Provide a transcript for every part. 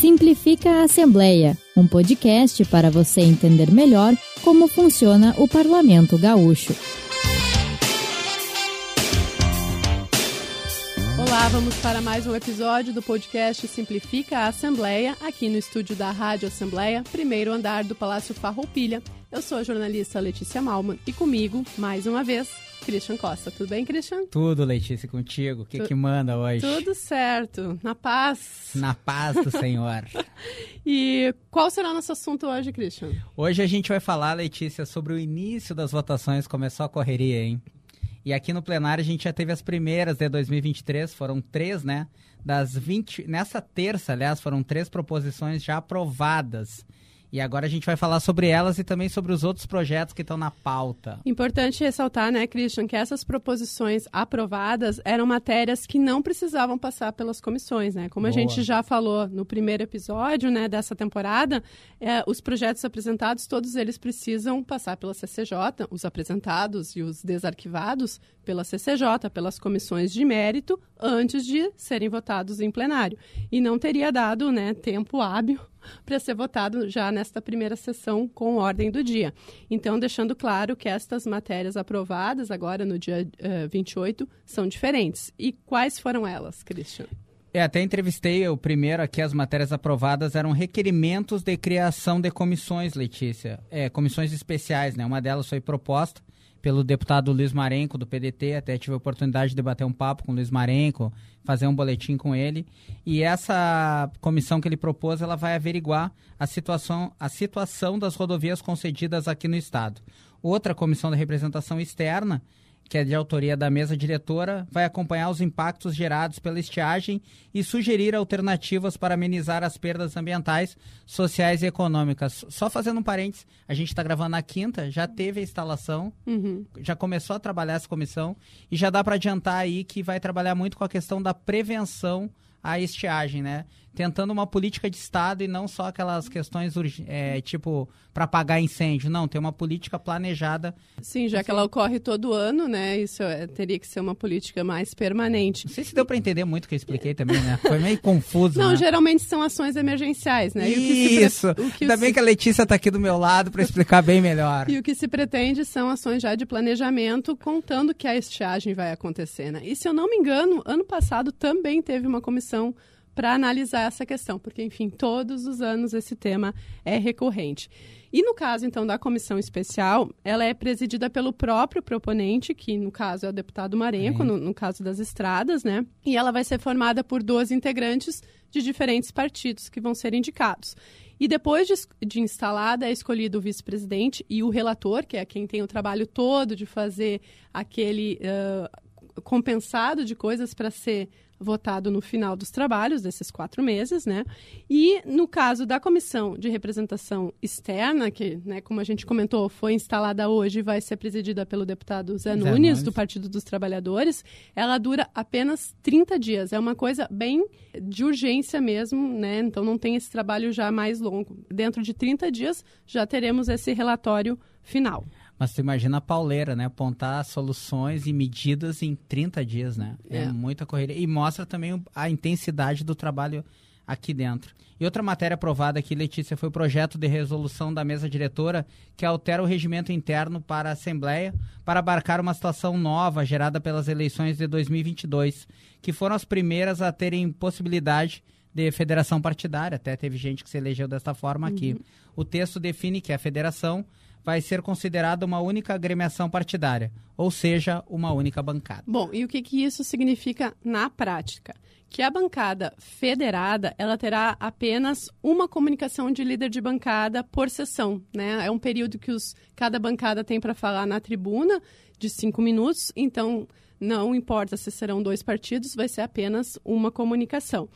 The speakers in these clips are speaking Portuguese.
Simplifica a Assembleia, um podcast para você entender melhor como funciona o Parlamento Gaúcho. Vamos para mais um episódio do podcast Simplifica a Assembleia, aqui no estúdio da Rádio Assembleia, primeiro andar do Palácio Farroupilha. Eu sou a jornalista Letícia Malman e comigo, mais uma vez, Christian Costa. Tudo bem, Christian? Tudo, Letícia, contigo. O que, tu... que manda hoje? Tudo certo. Na paz. Na paz do Senhor. e qual será o nosso assunto hoje, Christian? Hoje a gente vai falar, Letícia, sobre o início das votações. Começou a correria, hein? E aqui no plenário a gente já teve as primeiras de 2023, foram três, né? Das 20. Nessa terça, aliás, foram três proposições já aprovadas e agora a gente vai falar sobre elas e também sobre os outros projetos que estão na pauta. Importante ressaltar, né, Christian, que essas proposições aprovadas eram matérias que não precisavam passar pelas comissões, né? Como Boa. a gente já falou no primeiro episódio, né, dessa temporada, é, os projetos apresentados, todos eles precisam passar pela CCJ, os apresentados e os desarquivados pela CCJ, pelas comissões de mérito, antes de serem votados em plenário. E não teria dado, né, tempo hábil para ser votado já nesta primeira sessão com ordem do dia. Então, deixando claro que estas matérias aprovadas agora no dia uh, eh, 28 são diferentes. E quais foram elas, Christian? É, até entrevistei o primeiro aqui, as matérias aprovadas eram requerimentos de criação de comissões, Letícia. É, comissões especiais, né? Uma delas foi proposta pelo deputado Luiz Marenco, do PDT. Até tive a oportunidade de debater um papo com o Luiz Marenco, fazer um boletim com ele. E essa comissão que ele propôs, ela vai averiguar a situação, a situação das rodovias concedidas aqui no Estado. Outra comissão de representação externa que é de autoria da mesa diretora, vai acompanhar os impactos gerados pela estiagem e sugerir alternativas para amenizar as perdas ambientais, sociais e econômicas. Só fazendo um parênteses, a gente está gravando na quinta, já teve a instalação, uhum. já começou a trabalhar essa comissão e já dá para adiantar aí que vai trabalhar muito com a questão da prevenção à estiagem, né? Tentando uma política de Estado e não só aquelas questões é, tipo para apagar incêndio. Não, tem uma política planejada. Sim, já que ela ocorre todo ano, né? Isso é, teria que ser uma política mais permanente. Não sei se deu para entender muito o que eu expliquei também, né? Foi meio confuso. Não, né? geralmente são ações emergenciais, né? Isso. Ainda bem se... que a Letícia está aqui do meu lado para explicar bem melhor. E o que se pretende são ações já de planejamento, contando que a estiagem vai acontecer, né? E se eu não me engano, ano passado também teve uma comissão para analisar essa questão, porque, enfim, todos os anos esse tema é recorrente. E no caso, então, da comissão especial, ela é presidida pelo próprio proponente, que no caso é o deputado Marenco, no, no, caso das estradas, né? E ela vai ser formada por 12 integrantes de diferentes partidos que vão ser indicados. E depois de, de instalada, é escolhido o vice-presidente e o relator, que é quem tem o trabalho todo de fazer aquele uh, compensado de coisas para ser votado no final dos trabalhos desses quatro meses, né? E no caso da comissão de representação externa, que, né, como a gente comentou, foi instalada hoje e vai ser presidida pelo deputado Zé, Zé Nunes, Nunes, do Partido dos Trabalhadores, ela dura apenas 30 dias. É uma coisa bem de urgência mesmo, né? Então não tem esse trabalho já mais longo. Dentro de 30 dias já teremos esse relatório final. Mas tu imagina a pauleira, né? Apontar soluções e medidas em 30 dias, né? É, é muita correria. E mostra também a intensidade do trabalho aqui dentro. E outra matéria aprovada aqui, Letícia, foi o projeto de resolução da mesa diretora que altera o regimento interno para a Assembleia para abarcar uma situação nova gerada pelas eleições de 2022, que foram as primeiras a terem possibilidade de federação partidária. Até teve gente que se elegeu desta forma aqui. Uhum. O texto define que a federação vai ser considerada uma única agremiação partidária, ou seja, uma única bancada. Bom, e o que, que isso significa na prática? Que a bancada federada ela terá apenas uma comunicação de líder de bancada por sessão. Né? É um período que os, cada bancada tem para falar na tribuna, de cinco minutos, então não importa se serão dois partidos, vai ser apenas uma comunicação.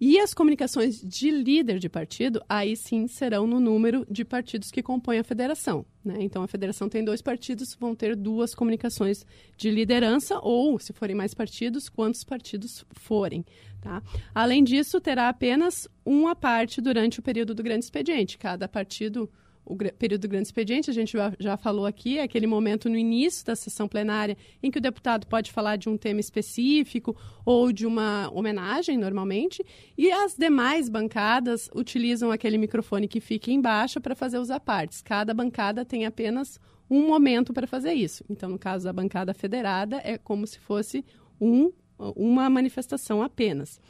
E as comunicações de líder de partido, aí sim serão no número de partidos que compõem a federação. Né? Então, a federação tem dois partidos, vão ter duas comunicações de liderança, ou, se forem mais partidos, quantos partidos forem. Tá? Além disso, terá apenas uma parte durante o período do grande expediente. Cada partido o período do grande expediente, a gente já, falou aqui, é aquele momento no início da sessão plenária em que o deputado pode falar de um tema específico ou de uma homenagem, normalmente, e as demais bancadas utilizam aquele microfone que fica embaixo para fazer os apartes. Cada bancada tem apenas um momento para fazer isso. Então, no caso da bancada federada, é como se fosse um, uma manifestação apenas.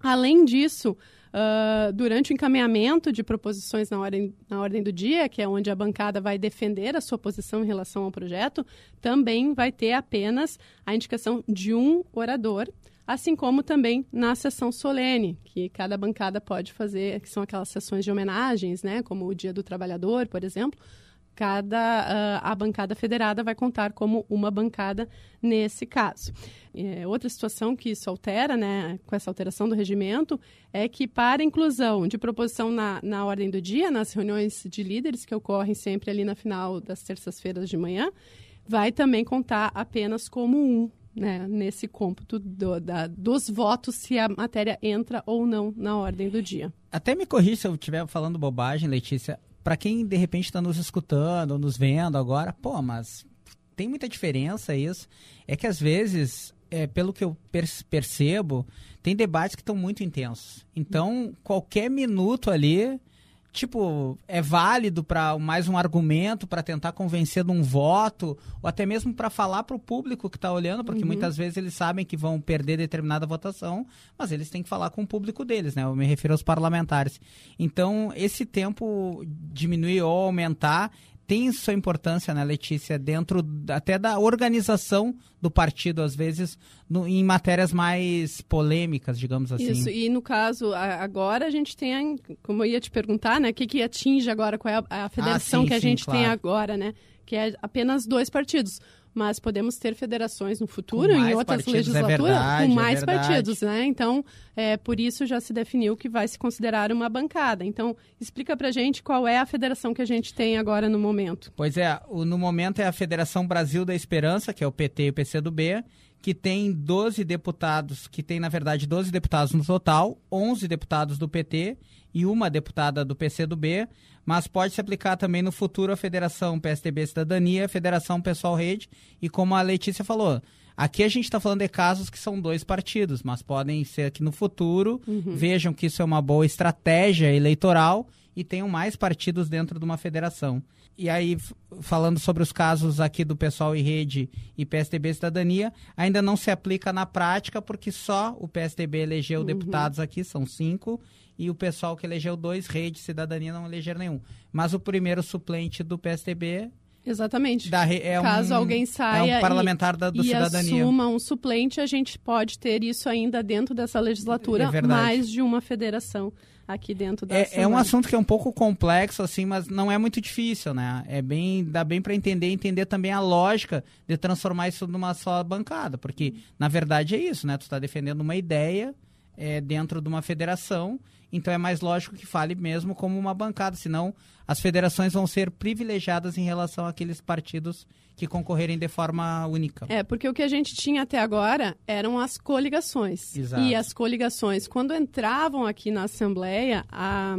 Além disso, Uh, durante o encaminhamento de proposições na ordem, na ordem do dia, que é onde a bancada vai defender a sua posição em relação ao projeto, também vai ter apenas a indicação de um orador, assim como também na sessão solene, que cada bancada pode fazer, que são aquelas sessões de homenagens, né, como o Dia do Trabalhador, por exemplo, cada uh, a bancada federada vai contar como uma bancada nesse caso. É, outra situação que isso altera, né, com essa alteração do regimento, é que para inclusão de proposição na, na ordem do dia, nas reuniões de líderes que ocorrem sempre ali na final das terças-feiras de manhã, vai também contar apenas como um né, nesse cômputo do, da, dos votos se a matéria entra ou não na ordem do dia. Até me corrija se eu estiver falando bobagem, Letícia para quem de repente está nos escutando, nos vendo agora, pô, mas tem muita diferença isso. É que às vezes, é, pelo que eu percebo, tem debates que estão muito intensos. Então, qualquer minuto ali tipo, é válido para mais um argumento para tentar convencer de um voto, ou até mesmo para falar para o público que está olhando, porque uhum. muitas vezes eles sabem que vão perder determinada votação, mas eles têm que falar com o público deles, né? Eu me refiro aos parlamentares. Então, esse tempo diminuir ou aumentar tem sua importância, né, Letícia, dentro até da organização do partido, às vezes, no, em matérias mais polêmicas, digamos assim. Isso, e no caso, agora a gente tem, como eu ia te perguntar, né, o que, que atinge agora, qual é a, a federação ah, sim, que a sim, gente claro. tem agora, né, que é apenas dois partidos mas podemos ter federações no futuro, em outras é legislaturas, é verdade, com mais é partidos, né? Então, é, por isso já se definiu que vai se considerar uma bancada. Então, explica pra gente qual é a federação que a gente tem agora no momento. Pois é, o, no momento é a Federação Brasil da Esperança, que é o PT e o PCdoB, que tem 12 deputados, que tem, na verdade, 12 deputados no total, 11 deputados do PT e uma deputada do PCdoB, mas pode se aplicar também no futuro a Federação PSDB Cidadania, Federação Pessoal Rede, e como a Letícia falou, aqui a gente está falando de casos que são dois partidos, mas podem ser que no futuro uhum. vejam que isso é uma boa estratégia eleitoral e tenham mais partidos dentro de uma federação. E aí, falando sobre os casos aqui do Pessoal e Rede e PSDB Cidadania, ainda não se aplica na prática, porque só o PSDB elegeu uhum. deputados aqui, são cinco, e o pessoal que elegeu dois, Rede Cidadania, não elegeram nenhum. Mas o primeiro suplente do PSDB Exatamente. Da, é Caso um, alguém saia é um parlamentar e, da, do e cidadania. assuma um suplente, a gente pode ter isso ainda dentro dessa legislatura, é mais de uma federação aqui dentro da é, é, um assunto que é um pouco complexo assim mas não é muito difícil né? É bem dá bem para entender entender também a lógica de transformar isso numa só bancada porque na verdade é isso né? Tu está defendendo uma ideia é, dentro de uma federação então é mais lógico que fale mesmo como uma bancada, senão as federações vão ser privilegiadas em relação àqueles partidos que concorrerem de forma única. É, porque o que a gente tinha até agora eram as coligações. Exato. E as coligações, quando entravam aqui na Assembleia, a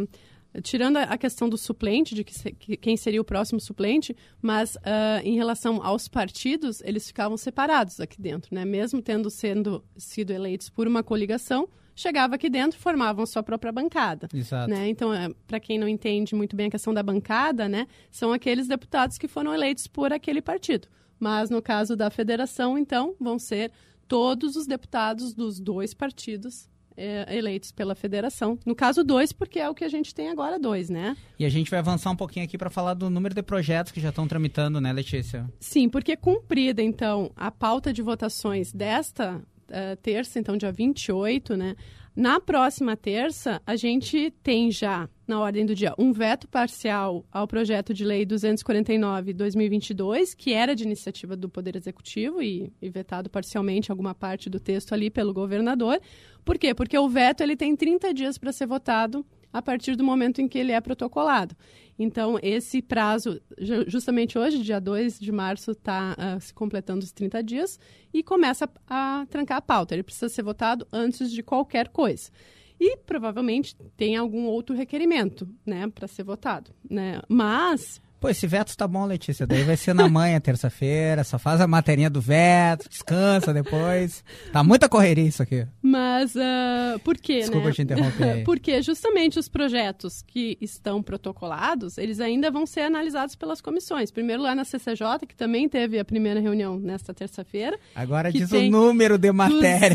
tirando a questão do suplente, de que, que quem seria o próximo suplente, mas uh, em relação aos partidos, eles ficavam separados aqui dentro, né? Mesmo tendo sendo sido eleitos por uma coligação, chegava aqui dentro formavam sua própria bancada. Exato. Né? Então, é, para quem não entende muito bem a questão da bancada, né, são aqueles deputados que foram eleitos por aquele partido. Mas no caso da federação, então, vão ser todos os deputados dos dois partidos é, eleitos pela federação. No caso, dois, porque é o que a gente tem agora, dois, né? E a gente vai avançar um pouquinho aqui para falar do número de projetos que já estão tramitando, né, Letícia? Sim, porque cumprida, então, a pauta de votações desta uh, terça, então dia 28, né? Na próxima terça, a gente tem já, na ordem do dia, um veto parcial ao projeto de lei 249-2022, que era de iniciativa do Poder Executivo e, e, vetado parcialmente alguma parte do texto ali pelo governador. Por quê? Porque o veto ele tem 30 dias para ser votado a partir do momento em que ele é protocolado. Então, esse prazo, justamente hoje, dia 2 de março, está uh, ah, se completando os 30 dias e começa a, a trancar a pauta. Ele precisa ser votado antes de qualquer coisa. e provavelmente tem algum outro requerimento, né, para ser votado, né? Mas Pô, esse veto tá bom, Letícia. Daí vai ser na manhã, terça-feira. Só faz a materinha do veto, descansa depois. Tá muita correria isso aqui. Mas uh, por quê, Desculpa né? te interromper. Porque justamente os projetos que estão protocolados, eles ainda vão ser analisados pelas comissões. Primeiro lá na CCJ, que também teve a primeira reunião nesta terça-feira. Agora diz o número de matérias.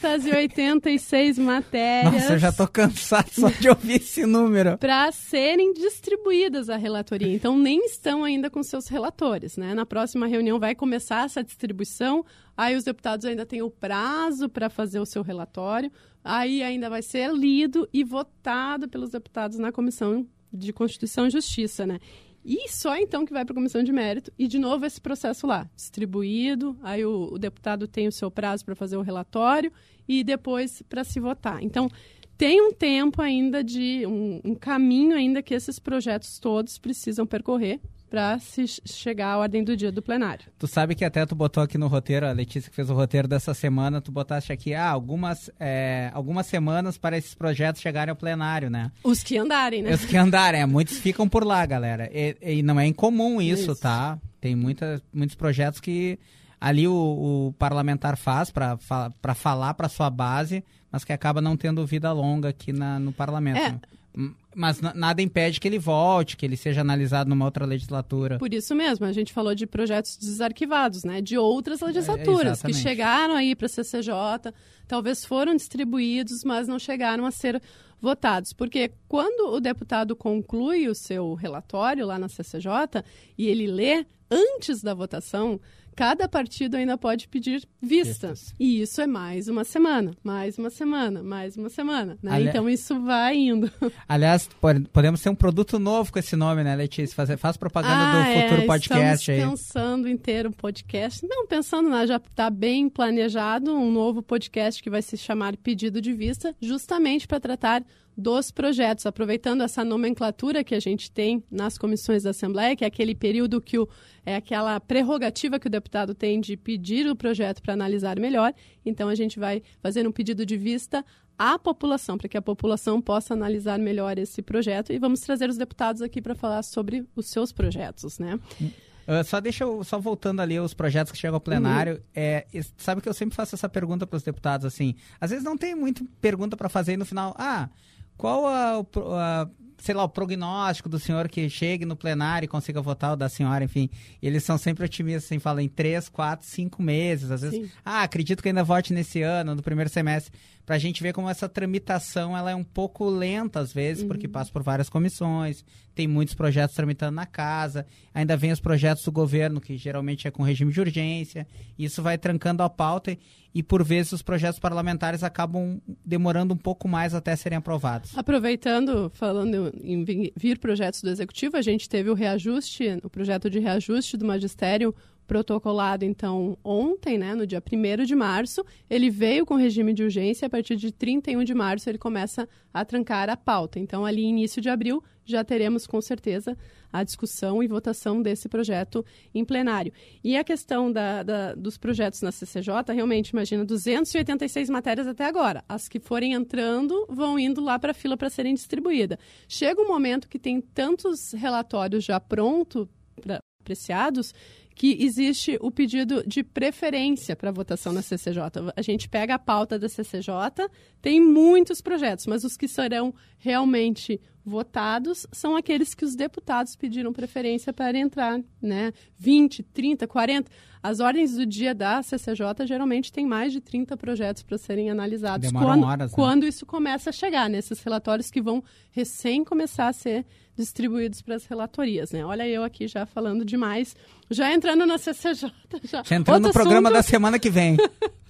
286 matérias. Nossa, eu já tô cansado só de ouvir esse número. Para serem distribuídas à relatoria. Então, nem estão ainda com seus relatores. Né? Na próxima reunião vai começar essa distribuição, aí os deputados ainda têm o prazo para fazer o seu relatório, aí ainda vai ser lido e votado pelos deputados na Comissão de Constituição e Justiça. Né? E só então que vai para a comissão de mérito e de novo esse processo lá, distribuído, aí o, o deputado tem o seu prazo para fazer o relatório e depois para se votar. Então, tem um tempo ainda de um, um caminho ainda que esses projetos todos precisam percorrer para se chegar à ordem do dia do plenário. Tu sabe que até tu botou aqui no roteiro, a Letícia que fez o roteiro dessa semana, tu botaste aqui, ah, algumas, é, algumas semanas para esses projetos chegarem ao plenário, né? Os que andarem, né? Os que andarem, é, muitos ficam por lá, galera. E, e não é incomum isso, isso. tá? Tem muita, muitos projetos que ali o, o parlamentar faz para falar para sua base, mas que acaba não tendo vida longa aqui na, no parlamento. É. Mas nada impede que ele volte, que ele seja analisado numa outra legislatura. Por isso mesmo, a gente falou de projetos desarquivados, né? De outras é, legislaturas é, que chegaram aí para a CCJ, talvez foram distribuídos, mas não chegaram a ser votados. Porque quando o deputado conclui o seu relatório lá na CCJ e ele lê antes da votação, cada partido ainda pode pedir vista. E isso é mais uma semana, mais uma semana, mais uma semana. Né? Ali... Então isso vai indo. Aliás, podemos ter um produto novo com esse nome, né, Letícia? Faz, faz propaganda ah, do futuro é, podcast aí. Pensando em ter um podcast. Não, pensando, né, já está bem planejado um novo podcast que vai se chamar Pedido de Vista, justamente para tratar dos projetos, aproveitando essa nomenclatura que a gente tem nas comissões da Assembleia, que é aquele período que o, é aquela prerrogativa que o deputado tem de pedir o projeto para analisar melhor. Então a gente vai fazer um pedido de vista à população, para que a população possa analisar melhor esse projeto e vamos trazer os deputados aqui para falar sobre os seus projetos, né? Uh, só deixa eu, só voltando ali os projetos que chegam ao plenário, uhum. é, sabe que eu sempre faço essa pergunta para os deputados assim, às vezes não tem muita pergunta para fazer e no final, ah, qual a, a, sei lá, o prognóstico do senhor que chegue no plenário e consiga votar, o da senhora, enfim. Eles são sempre otimistas, assim, falam em três, quatro, cinco meses. Às vezes, Sim. ah, acredito que ainda vote nesse ano, no primeiro semestre. Pra gente ver como essa tramitação ela é um pouco lenta, às vezes, uhum. porque passa por várias comissões, tem muitos projetos tramitando na casa, ainda vem os projetos do governo, que geralmente é com regime de urgência, isso vai trancando a pauta e por vezes os projetos parlamentares acabam demorando um pouco mais até serem aprovados. Aproveitando, falando em vir projetos do executivo, a gente teve o reajuste, o projeto de reajuste do magistério protocolado, então, ontem, né, no dia 1 de março, ele veio com regime de urgência, a partir de 31 de março ele começa a trancar a pauta. Então, ali, início de abril, já teremos, com certeza, a discussão e votação desse projeto em plenário. E a questão da, da, dos projetos na CCJ, realmente, imagina, 286 matérias até agora. As que forem entrando vão indo lá para a fila para serem distribuídas. Chega um momento que tem tantos relatórios já prontos, apreciados, que existe o pedido de preferência para votação na CCJ. A gente pega a pauta da CCJ, tem muitos projetos, mas os que serão realmente votados são aqueles que os deputados pediram preferência para entrar, né? 20, 30, 40. As ordens do dia da CCJ geralmente tem mais de 30 projetos para serem analisados Demoram quando, horas, né? quando isso começa a chegar, nesses relatórios que vão recém começar a ser distribuídos para as relatorias, né? Olha eu aqui já falando demais, já entrando na CCJ. Já, já entrando no programa da semana que vem.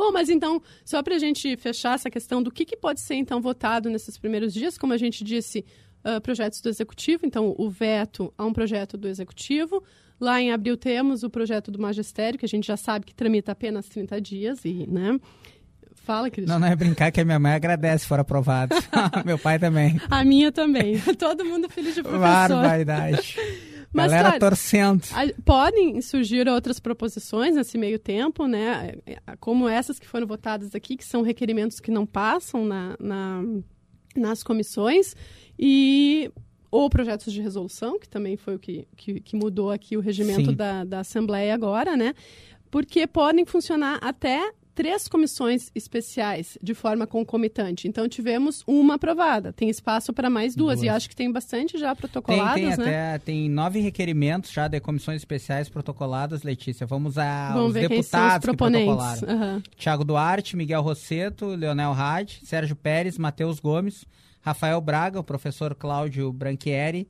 Bom, mas então, só para a gente fechar essa questão do que, que, pode ser então votado nesses primeiros dias, como a gente disse, uh, projetos do Executivo, então o veto a um projeto do Executivo. Lá em abril temos o projeto do Magistério, que a gente já sabe que tramita apenas 30 dias, e, né? Fala, Cris. Não, não é brincar que a minha mãe agradece se for aprovado. Meu pai também. A minha também. Todo mundo filho de professor. Barbaridade. Mas, Galera claro, torcendo. podem surgir outras proposições nesse meio tempo, né? Como essas que foram votadas aqui, que são requerimentos que não passam na, na nas comissões. E ou projetos de resolução, que também foi o que, que, que mudou aqui o regimento da, da Assembleia agora, né? Porque podem funcionar até três comissões especiais de forma concomitante. Então tivemos uma aprovada. Tem espaço para mais duas. duas. E acho que tem bastante já protocoladas, tem, tem né? Até, tem nove requerimentos já de comissões especiais protocoladas, Letícia. Vamos a Vamos ver deputados que protocolaram. Uhum. Tiago Duarte, Miguel Rosseto, Leonel Hadi, Sérgio Pérez, Matheus Gomes, Rafael Braga, o professor Cláudio Branchieri.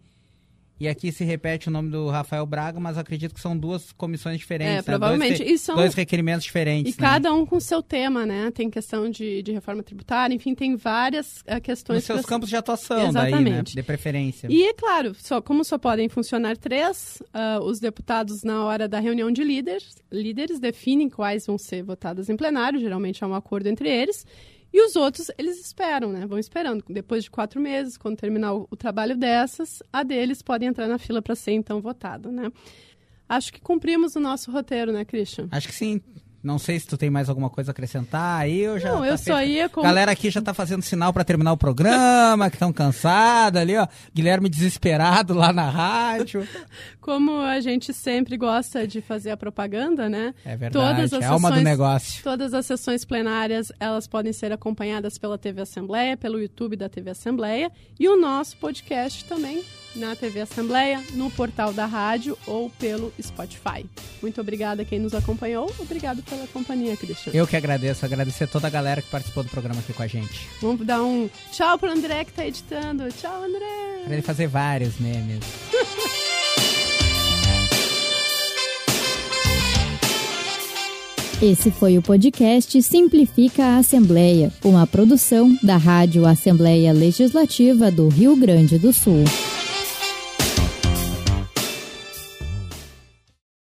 E aqui se repete o nome do Rafael Braga, mas acredito que são duas comissões diferentes. É, né? provavelmente. Dois, e são... dois requerimentos diferentes. E né? cada um com seu tema, né? Tem questão de, de reforma tributária, enfim, tem várias uh, questões. Nos seus campos de atuação, Exatamente. daí, né? De preferência. E, é claro, só, como só podem funcionar três, uh, os deputados, na hora da reunião de líderes, líderes definem quais vão ser votadas em plenário, geralmente há um acordo entre eles. E os outros, eles esperam, né? Vão esperando. Depois de quatro meses, quando terminar o, o trabalho dessas, a deles pode entrar na fila para ser então votado, né? Acho que cumprimos o nosso roteiro, né, Christian? Acho que sim. Não sei se tu tem mais alguma coisa a acrescentar aí, eu já. Não, tá eu só ia com. Galera aqui já tá fazendo sinal para terminar o programa, que estão cansados ali, ó. Guilherme desesperado lá na rádio. Como a gente sempre gosta de fazer a propaganda, né? É verdade, todas as é alma sessões, do negócio. Todas as sessões plenárias, elas podem ser acompanhadas pela TV Assembleia, pelo YouTube da TV Assembleia e o nosso podcast também na TV Assembleia, no portal da rádio ou pelo Spotify. Muito obrigada a quem nos acompanhou. Obrigado pela companhia, Cristian. Eu que agradeço. Agradecer a toda a galera que participou do programa aqui com a gente. Vamos dar um tchau pro André que tá editando. Tchau, André. Pra ele fazer vários memes. Esse foi o podcast Simplifica a Assembleia, uma produção da Rádio Assembleia Legislativa do Rio Grande do Sul.